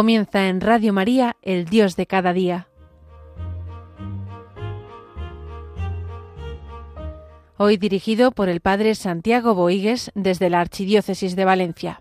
Comienza en Radio María, el Dios de cada día. Hoy dirigido por el Padre Santiago Boigues desde la Archidiócesis de Valencia.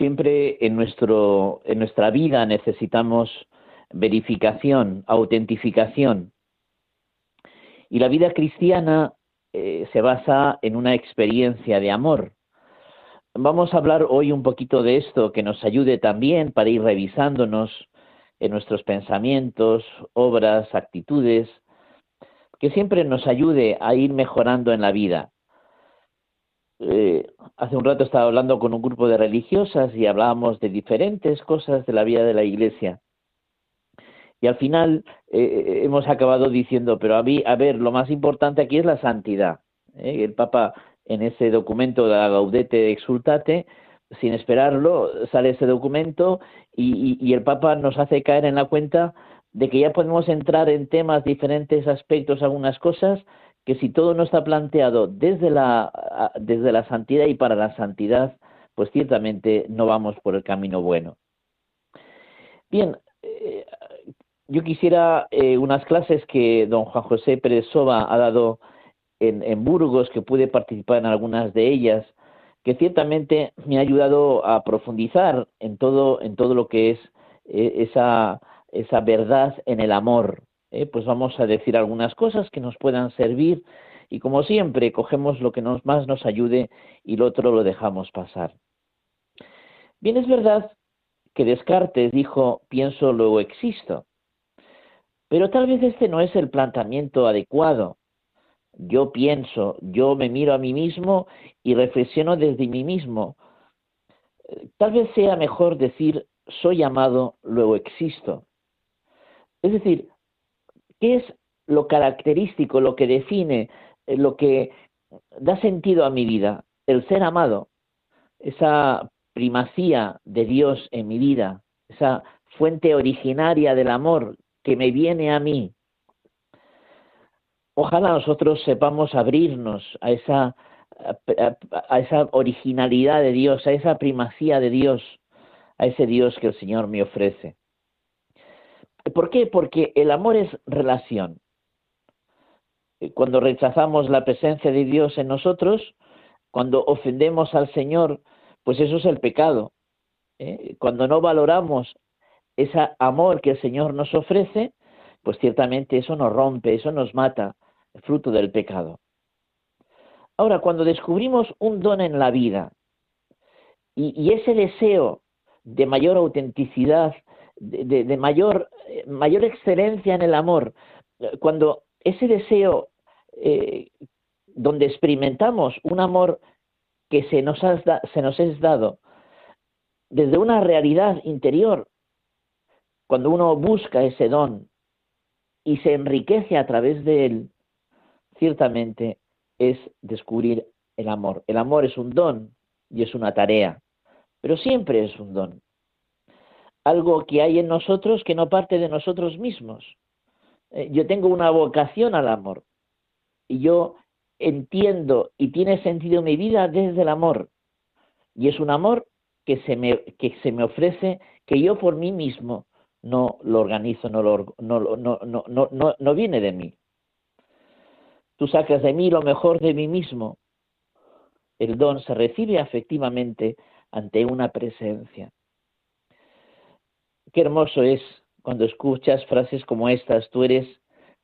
Siempre en, nuestro, en nuestra vida necesitamos verificación, autentificación. Y la vida cristiana eh, se basa en una experiencia de amor. Vamos a hablar hoy un poquito de esto que nos ayude también para ir revisándonos en nuestros pensamientos, obras, actitudes, que siempre nos ayude a ir mejorando en la vida. Eh, hace un rato estaba hablando con un grupo de religiosas y hablábamos de diferentes cosas de la vida de la iglesia. Y al final eh, eh, hemos acabado diciendo, pero a, mí, a ver, lo más importante aquí es la santidad. El Papa en ese documento de la Gaudete Exultate, sin esperarlo, sale ese documento y el Papa nos hace caer en la cuenta de que ya podemos entrar en temas, diferentes aspectos, algunas cosas, que si todo no está planteado desde la, desde la santidad y para la santidad, pues ciertamente no vamos por el camino bueno. Bien, eh, yo quisiera eh, unas clases que don Juan José Pérez Soba ha dado en, Burgos, que pude participar en algunas de ellas, que ciertamente me ha ayudado a profundizar en todo, en todo lo que es eh, esa, esa verdad en el amor, eh, pues vamos a decir algunas cosas que nos puedan servir y como siempre cogemos lo que nos, más nos ayude y lo otro lo dejamos pasar. Bien, es verdad que Descartes dijo pienso luego existo, pero tal vez este no es el planteamiento adecuado. Yo pienso, yo me miro a mí mismo y reflexiono desde mí mismo. Tal vez sea mejor decir soy amado, luego existo. Es decir, ¿Qué es lo característico, lo que define, eh, lo que da sentido a mi vida? El ser amado, esa primacía de Dios en mi vida, esa fuente originaria del amor que me viene a mí. Ojalá nosotros sepamos abrirnos a esa, a esa originalidad de Dios, a esa primacía de Dios, a ese Dios que el Señor me ofrece. ¿Por qué? Porque el amor es relación. Cuando rechazamos la presencia de Dios en nosotros, cuando ofendemos al Señor, pues eso es el pecado. ¿eh? Cuando no valoramos ese amor que el Señor nos ofrece, pues ciertamente eso nos rompe, eso nos mata, fruto del pecado. Ahora, cuando descubrimos un don en la vida y ese deseo de mayor autenticidad, de, mayor, mayor excelencia en el amor, cuando ese deseo eh, donde experimentamos un amor que se nos, se nos es dado desde una realidad interior, cuando uno busca ese don y se enriquece a través de él, ciertamente es descubrir el amor. El amor es un don y es una tarea, pero siempre es un don algo que hay en nosotros que no parte de nosotros mismos. Eh, yo tengo una vocación al amor y yo entiendo y tiene sentido mi vida desde el amor. Y es un amor que se me, ofrece que yo por mí mismo no lo organizo, no, lo, no, no, no, no, no viene de mí. Tú sacas de mí lo mejor de mí mismo. El don se recibe efectivamente ante una presencia. Qué hermoso es cuando escuchas frases como estas, tú eres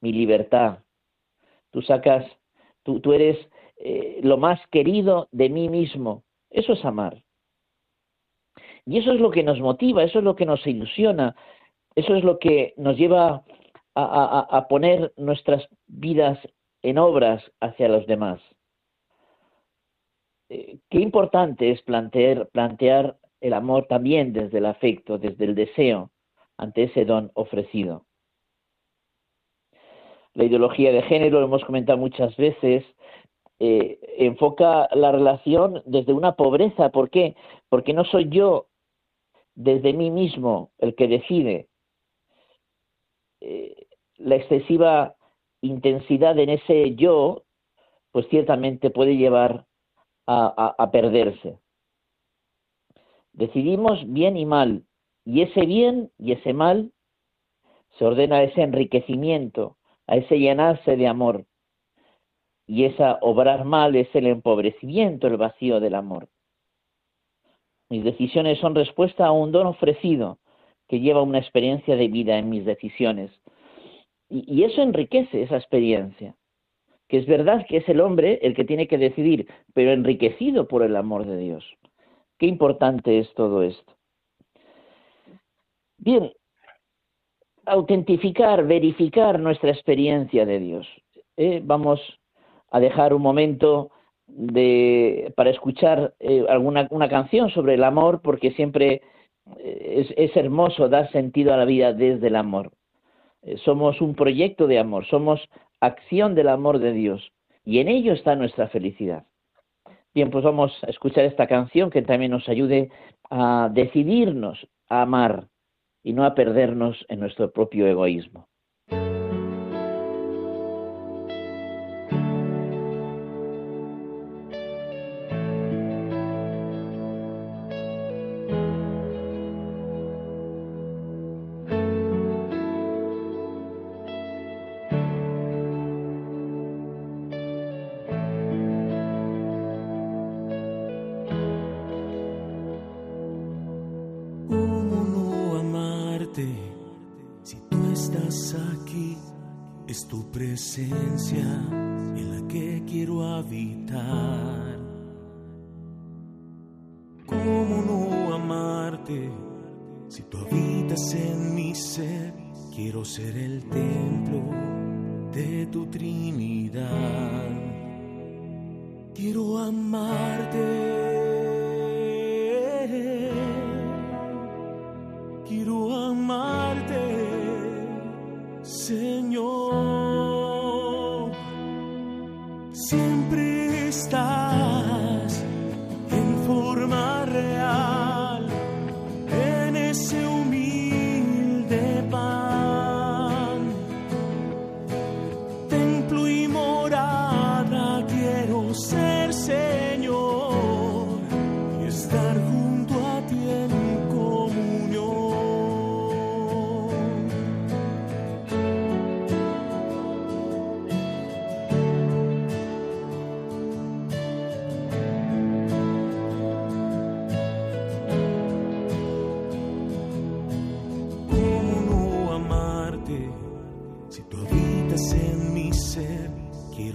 mi libertad, tú sacas, tú, tú eres eh, lo más querido de mí mismo. Eso es amar. Y eso es lo que nos motiva, eso es lo que nos ilusiona, eso es lo que nos lleva a, poner nuestras vidas en obras hacia los demás. Eh, qué importante es plantear, plantear el amor también desde el afecto, desde el deseo, ante ese don ofrecido. La ideología de género, lo hemos comentado muchas veces, eh, enfoca la relación desde una pobreza. ¿Por qué? Porque no soy yo desde mí mismo el que decide. Eh, la excesiva intensidad en ese yo, pues ciertamente puede llevar a perderse. Decidimos bien y mal, y ese bien y ese mal se ordena a ese enriquecimiento, a ese llenarse de amor. Y esa obrar mal es el empobrecimiento, el vacío del amor. Mis decisiones son respuesta a un don ofrecido que lleva una experiencia de vida en mis decisiones. Y, eso enriquece esa experiencia. Que es verdad que es el hombre el que tiene que decidir, pero enriquecido por el amor de Dios. Qué importante es todo esto. Bien, autentificar, verificar nuestra experiencia de Dios. Eh, vamos a dejar un momento para escuchar eh, alguna una canción sobre el amor, porque siempre eh, es, hermoso dar sentido a la vida desde el amor. Somos un proyecto de amor, somos acción del amor de Dios, y en ello está nuestra felicidad. Bien, pues vamos a escuchar esta canción que también nos ayude a decidirnos a amar y no a perdernos en nuestro propio egoísmo. Quiero habitar. ¿Cómo no amarte si tú habitas en mi ser? Quiero ser el templo de tu Trinidad. Quiero amarte. seu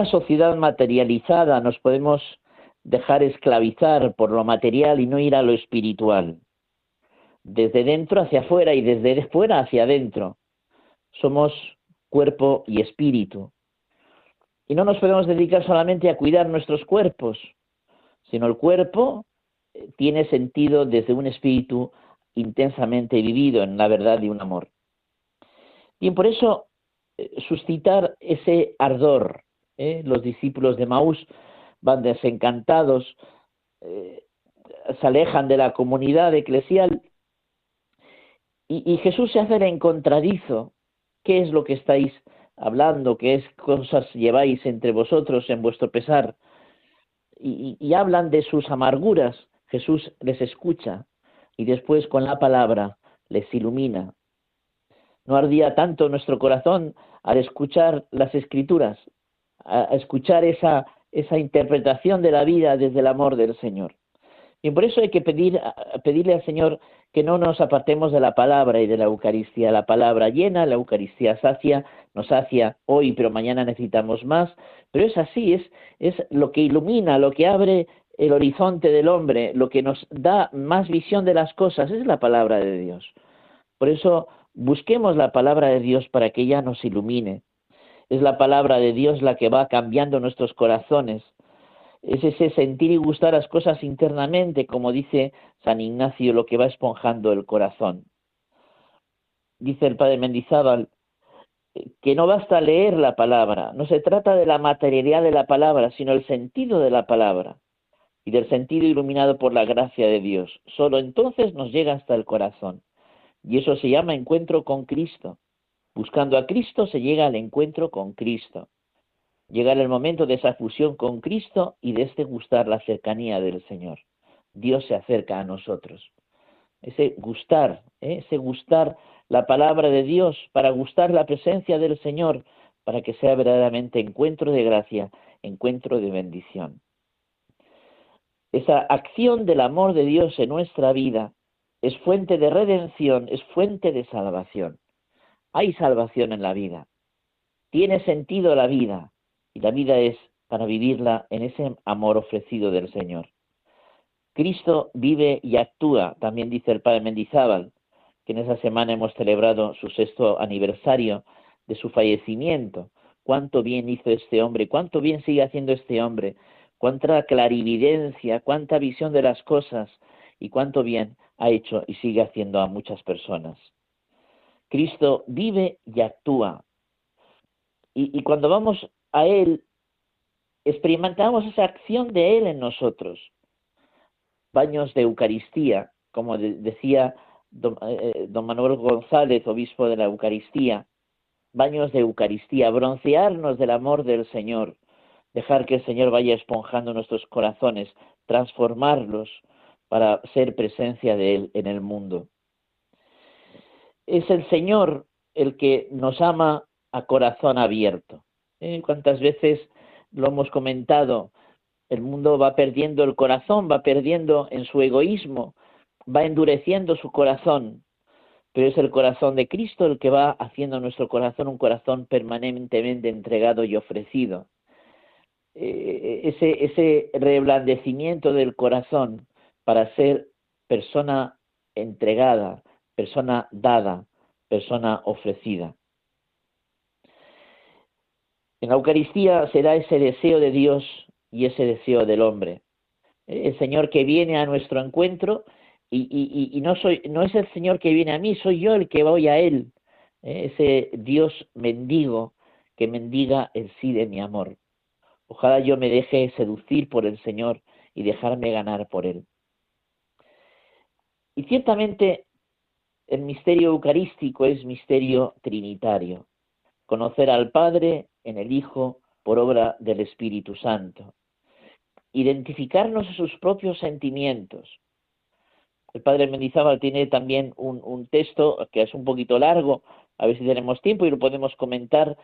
una sociedad materializada nos podemos dejar esclavizar por lo material y no ir a lo espiritual. Desde dentro hacia afuera y desde fuera hacia adentro. Somos cuerpo y espíritu. Y no nos podemos dedicar solamente a cuidar nuestros cuerpos, sino el cuerpo eh, tiene sentido desde un espíritu intensamente vivido en la verdad y un amor. Bien, por eso eh, suscitar ese ardor. ¿Eh? Los discípulos de Maús van desencantados, eh, se alejan de la comunidad eclesial y, Jesús se hace el encontradizo. ¿Qué es lo que estáis hablando? ¿Qué es cosas lleváis entre vosotros en vuestro pesar? Y hablan de sus amarguras. Jesús les escucha y después con la palabra les ilumina. No ardía tanto nuestro corazón al escuchar las escrituras, a escuchar esa, esa interpretación de la vida desde el amor del Señor. Y por eso hay que pedir, pedirle al Señor que no nos apartemos de la palabra y de la Eucaristía. La palabra llena, la Eucaristía sacia, nos sacia hoy, pero mañana necesitamos más. Pero es así, es, es lo que ilumina, lo que abre el horizonte del hombre, lo que nos da más visión de las cosas, es la palabra de Dios. Por eso busquemos la palabra de Dios para que ella nos ilumine. Es la palabra de Dios la que va cambiando nuestros corazones. Es ese sentir y gustar las cosas internamente, como dice San Ignacio, lo que va esponjando el corazón. Dice el padre Mendizábal que no basta leer la palabra, no se trata de la materialidad de la palabra, sino el sentido de la palabra y del sentido iluminado por la gracia de Dios. Solo entonces nos llega hasta el corazón. Y eso se llama encuentro con Cristo. Buscando a Cristo se llega al encuentro con Cristo. Llegar el momento de esa fusión con Cristo y de este gustar la cercanía del Señor. Dios se acerca a nosotros. Ese gustar, ¿eh? ese gustar la palabra de Dios, para gustar la presencia del Señor, para que sea verdaderamente encuentro de gracia, encuentro de bendición esa acción del amor de Dios en nuestra vida es fuente de redención, es fuente de salvación. Hay salvación en la vida. Tiene sentido la vida y la vida es para vivirla en ese amor ofrecido del Señor. Cristo vive y actúa, también dice el Padre Mendizábal, que en esa semana hemos celebrado su sexto aniversario de su fallecimiento. Cuánto bien hizo este hombre, cuánto bien sigue haciendo este hombre, cuánta clarividencia, cuánta visión de las cosas y cuánto bien ha hecho y sigue haciendo a muchas personas. Cristo vive y actúa. Y, cuando vamos a Él, experimentamos esa acción de Él en nosotros. Baños de Eucaristía, como decía don, eh, don Manuel González, obispo de la Eucaristía, baños de Eucaristía, broncearnos del amor del Señor, dejar que el Señor vaya esponjando nuestros corazones, transformarlos para ser presencia de Él en el mundo. Es el Señor el que nos ama a corazón abierto. ¿Eh? ¿Cuántas veces lo hemos comentado? El mundo va perdiendo el corazón, va perdiendo en su egoísmo, va endureciendo su corazón, pero es el corazón de Cristo el que va haciendo nuestro corazón un corazón permanentemente entregado y ofrecido. Eh, ese, ese reblandecimiento del corazón para ser persona entregada, persona dada, persona ofrecida. En la Eucaristía será ese deseo de Dios y ese deseo del hombre. El Señor que viene a nuestro encuentro y, no, soy, no es el Señor que viene a mí, soy yo el que voy a Él. ¿eh? Ese Dios mendigo que mendiga el sí de mi amor. Ojalá yo me deje seducir por el Señor y dejarme ganar por Él. Y ciertamente el misterio eucarístico es misterio trinitario. Conocer al Padre en el Hijo por obra del Espíritu Santo. Identificarnos a sus propios sentimientos. El Padre Mendizábal tiene también un, texto que es un poquito largo, a ver si tenemos tiempo y lo podemos comentar.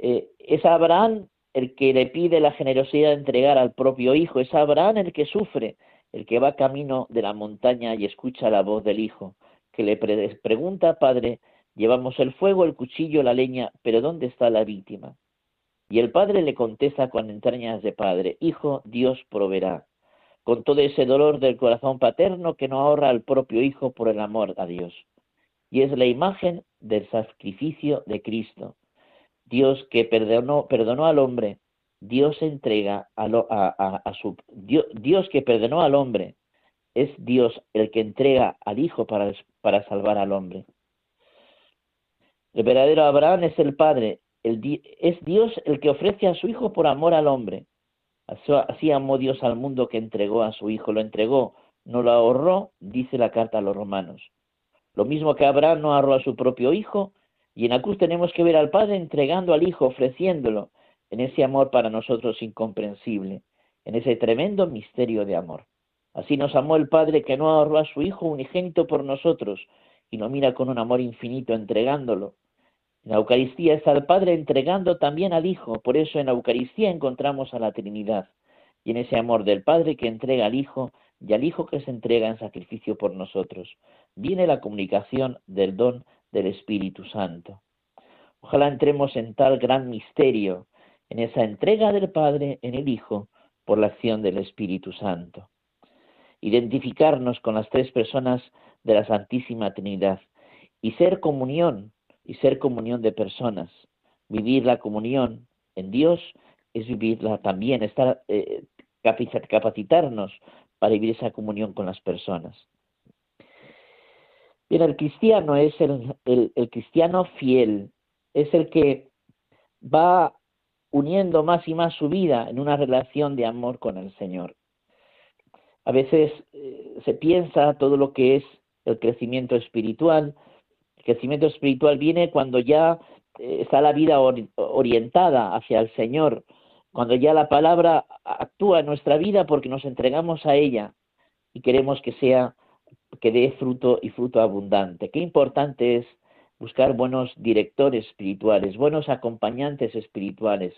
Eh, es Abraham el que le pide la generosidad de entregar al propio Hijo, es Abraham el que sufre, el que va camino de la montaña y escucha la voz del Hijo, que le pregunta, Padre, llevamos el fuego, el cuchillo, la leña, pero ¿dónde está la víctima? Y el Padre le contesta con entrañas de Padre, Hijo, Dios proveerá, con todo ese dolor del corazón paterno que no ahorra al propio Hijo por el amor a Dios. Y es la imagen del sacrificio de Cristo, Dios que perdonó, perdonó al hombre, Dios entrega a, a, su Dios, Dios, que perdonó al hombre, es Dios el que entrega al Hijo para, para salvar al hombre. El verdadero Abraham es el Padre es Dios el que ofrece a su Hijo por amor al hombre. Así amó Dios al mundo que entregó a su Hijo, lo entregó, no lo ahorró, dice la carta a los romanos. Lo mismo que Abraham no ahorró a su propio Hijo, y en la cruz tenemos que ver al Padre entregando al Hijo, ofreciéndolo, en ese amor para nosotros incomprensible, en ese tremendo misterio de amor. Así nos amó el Padre que no ahorró a su Hijo unigénito por nosotros, y lo mira con un amor infinito entregándolo. En la Eucaristía está el Padre entregando también al Hijo, por eso en la Eucaristía encontramos a la Trinidad, y en ese amor del Padre que entrega al Hijo y al Hijo que se entrega en sacrificio por nosotros, viene la comunicación del don del Espíritu Santo. Ojalá entremos en tal gran misterio, en esa entrega del Padre en el Hijo por la acción del Espíritu Santo. Identificarnos con las tres personas de la Santísima Trinidad y ser comunión, y ser comunión de personas. Vivir la comunión en Dios es vivirla también, estar, eh, capacitarnos para vivir esa comunión con las personas. Bien, el cristiano es el, el cristiano fiel, es el que va uniendo más y más su vida en una relación de amor con el Señor. A veces eh, se piensa todo lo que es el crecimiento espiritual. El crecimiento espiritual viene cuando ya eh, está la vida orientada hacia el Señor, cuando ya la palabra actúa en nuestra vida porque nos entregamos a ella y queremos que sea que dé fruto y fruto abundante. Qué importante es buscar buenos directores espirituales, buenos acompañantes espirituales,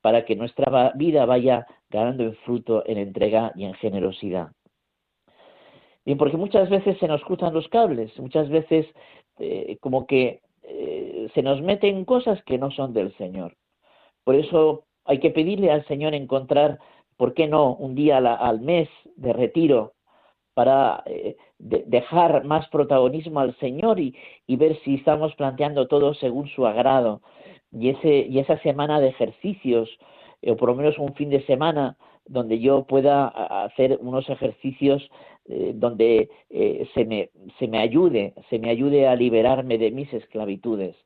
para que nuestra vida vaya ganando en fruto, en entrega y en generosidad. Bien, porque muchas veces se nos cruzan los cables, muchas veces eh, como que eh, se nos meten cosas que no son del Señor. Por eso hay que pedirle al Señor encontrar, ¿por qué no?, un día al mes de retiro para eh, dejar más protagonismo al Señor y, ver si estamos planteando todo según su agrado. Y, ese, y esa semana de ejercicios, o por lo menos un fin de semana, donde yo pueda hacer unos ejercicios eh, donde se, me, se me ayude, se me ayude a liberarme de mis esclavitudes.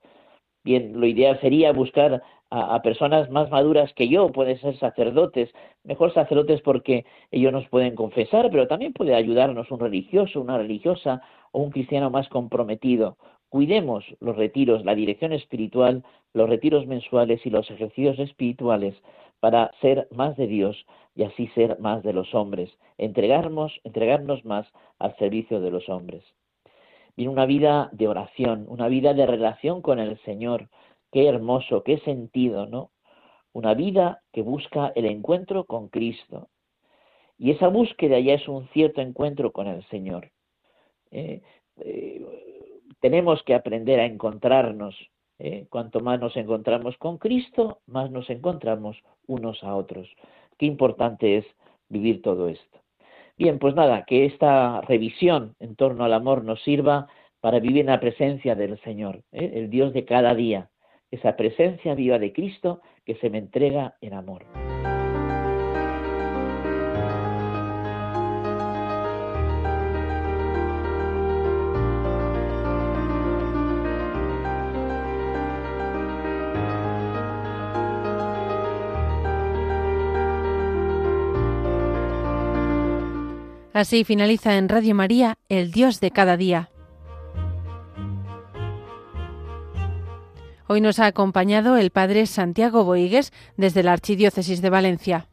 Bien, lo ideal sería buscar a, personas más maduras que yo, pueden ser sacerdotes, mejor sacerdotes porque ellos nos pueden confesar, pero también puede ayudarnos un religioso, una religiosa o un cristiano más comprometido. Cuidemos los retiros, la dirección espiritual, los retiros mensuales y los ejercicios espirituales para ser más de Dios y así ser más de los hombres, entregarnos, entregarnos más al servicio de los hombres. Viene una vida de oración, una vida de relación con el Señor, Qué hermoso, qué sentido, ¿no? Una vida que busca el encuentro con Cristo. Y esa búsqueda ya es un cierto encuentro con el Señor. ¿eh? Eh, tenemos que aprender a encontrarnos. ¿Eh? Cuanto más nos encontramos con Cristo, más nos encontramos unos a otros. Qué importante es vivir todo esto. Bien, pues nada, que esta revisión en torno al amor nos sirva para vivir en la presencia del Señor, el Dios de cada día, esa presencia viva de Cristo que se me entrega en amor. Así finaliza en Radio María, El Dios de cada día. Hoy nos ha acompañado el padre Santiago Boigues desde la Archidiócesis de Valencia.